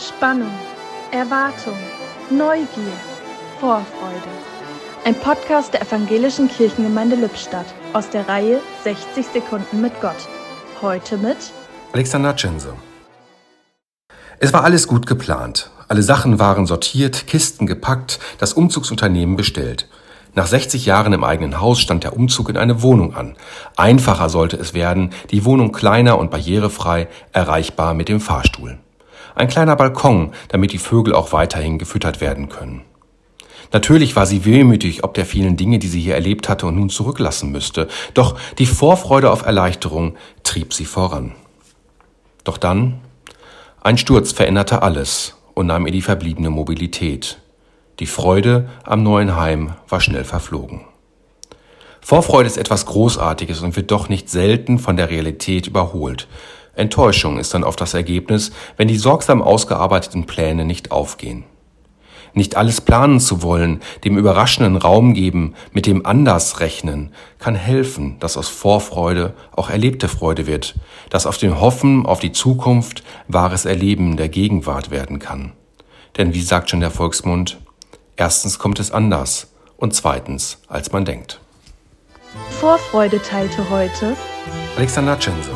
Spannung, Erwartung, Neugier, Vorfreude. Ein Podcast der Evangelischen Kirchengemeinde Lippstadt aus der Reihe 60 Sekunden mit Gott. Heute mit Alexander Censo. Es war alles gut geplant. Alle Sachen waren sortiert, Kisten gepackt, das Umzugsunternehmen bestellt. Nach 60 Jahren im eigenen Haus stand der Umzug in eine Wohnung an. Einfacher sollte es werden, die Wohnung kleiner und barrierefrei, erreichbar mit dem Fahrstuhl. Ein kleiner Balkon, damit die Vögel auch weiterhin gefüttert werden können. Natürlich war sie wehmütig ob der vielen Dinge, die sie hier erlebt hatte und nun zurücklassen müsste. Doch die Vorfreude auf Erleichterung trieb sie voran. Doch dann, ein Sturz veränderte alles und nahm ihr die verbliebene Mobilität. Die Freude am neuen Heim war schnell verflogen. Vorfreude ist etwas Großartiges und wird doch nicht selten von der Realität überholt. Enttäuschung ist dann oft das Ergebnis, wenn die sorgsam ausgearbeiteten Pläne nicht aufgehen. Nicht alles planen zu wollen, dem Überraschenden Raum geben, mit dem Anders rechnen, kann helfen, dass aus Vorfreude auch erlebte Freude wird, dass auf dem Hoffen auf die Zukunft wahres Erleben der Gegenwart werden kann. Denn wie sagt schon der Volksmund, erstens kommt es anders und zweitens, als man denkt. Vorfreude teilte heute Alexander Censo